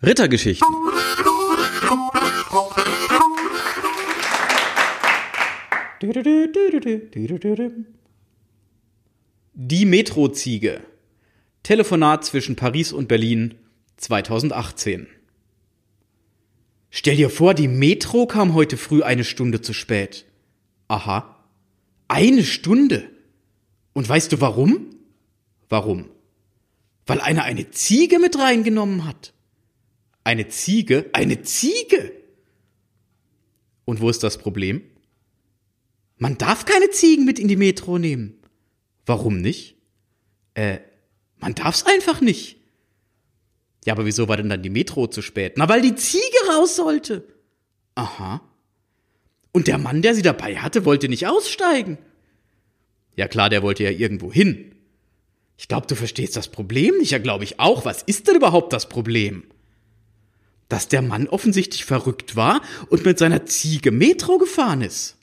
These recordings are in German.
Rittergeschichten. Die Metroziege. Telefonat zwischen Paris und Berlin 2018. Stell dir vor, die Metro kam heute früh eine Stunde zu spät. Aha. Eine Stunde. Und weißt du warum? Warum? Weil einer eine Ziege mit reingenommen hat. Eine Ziege? Eine Ziege! Und wo ist das Problem? Man darf keine Ziegen mit in die Metro nehmen. Warum nicht? Äh, man darf's einfach nicht. Ja, aber wieso war denn dann die Metro zu spät? Na, weil die Ziege raus sollte. Aha. Und der Mann, der sie dabei hatte, wollte nicht aussteigen. Ja klar, der wollte ja irgendwo hin. Ich glaube, du verstehst das Problem nicht. Ja, glaube ich auch. Was ist denn überhaupt das Problem? Dass der Mann offensichtlich verrückt war und mit seiner Ziege Metro gefahren ist.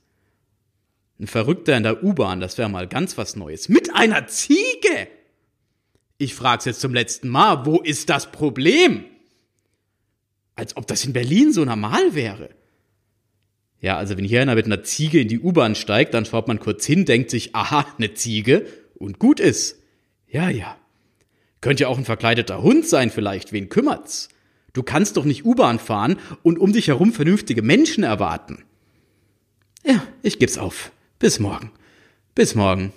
Ein Verrückter in der U-Bahn, das wäre mal ganz was Neues. Mit einer Ziege! Ich frag's jetzt zum letzten Mal, wo ist das Problem? Als ob das in Berlin so normal wäre. Ja, also wenn hier einer mit einer Ziege in die U-Bahn steigt, dann schaut man kurz hin, denkt sich, aha, eine Ziege und gut ist. Ja, ja. Könnte ja auch ein verkleideter Hund sein vielleicht, wen kümmert's? Du kannst doch nicht U-Bahn fahren und um dich herum vernünftige Menschen erwarten. Ja, ich geb's auf. Bis morgen. Bis morgen.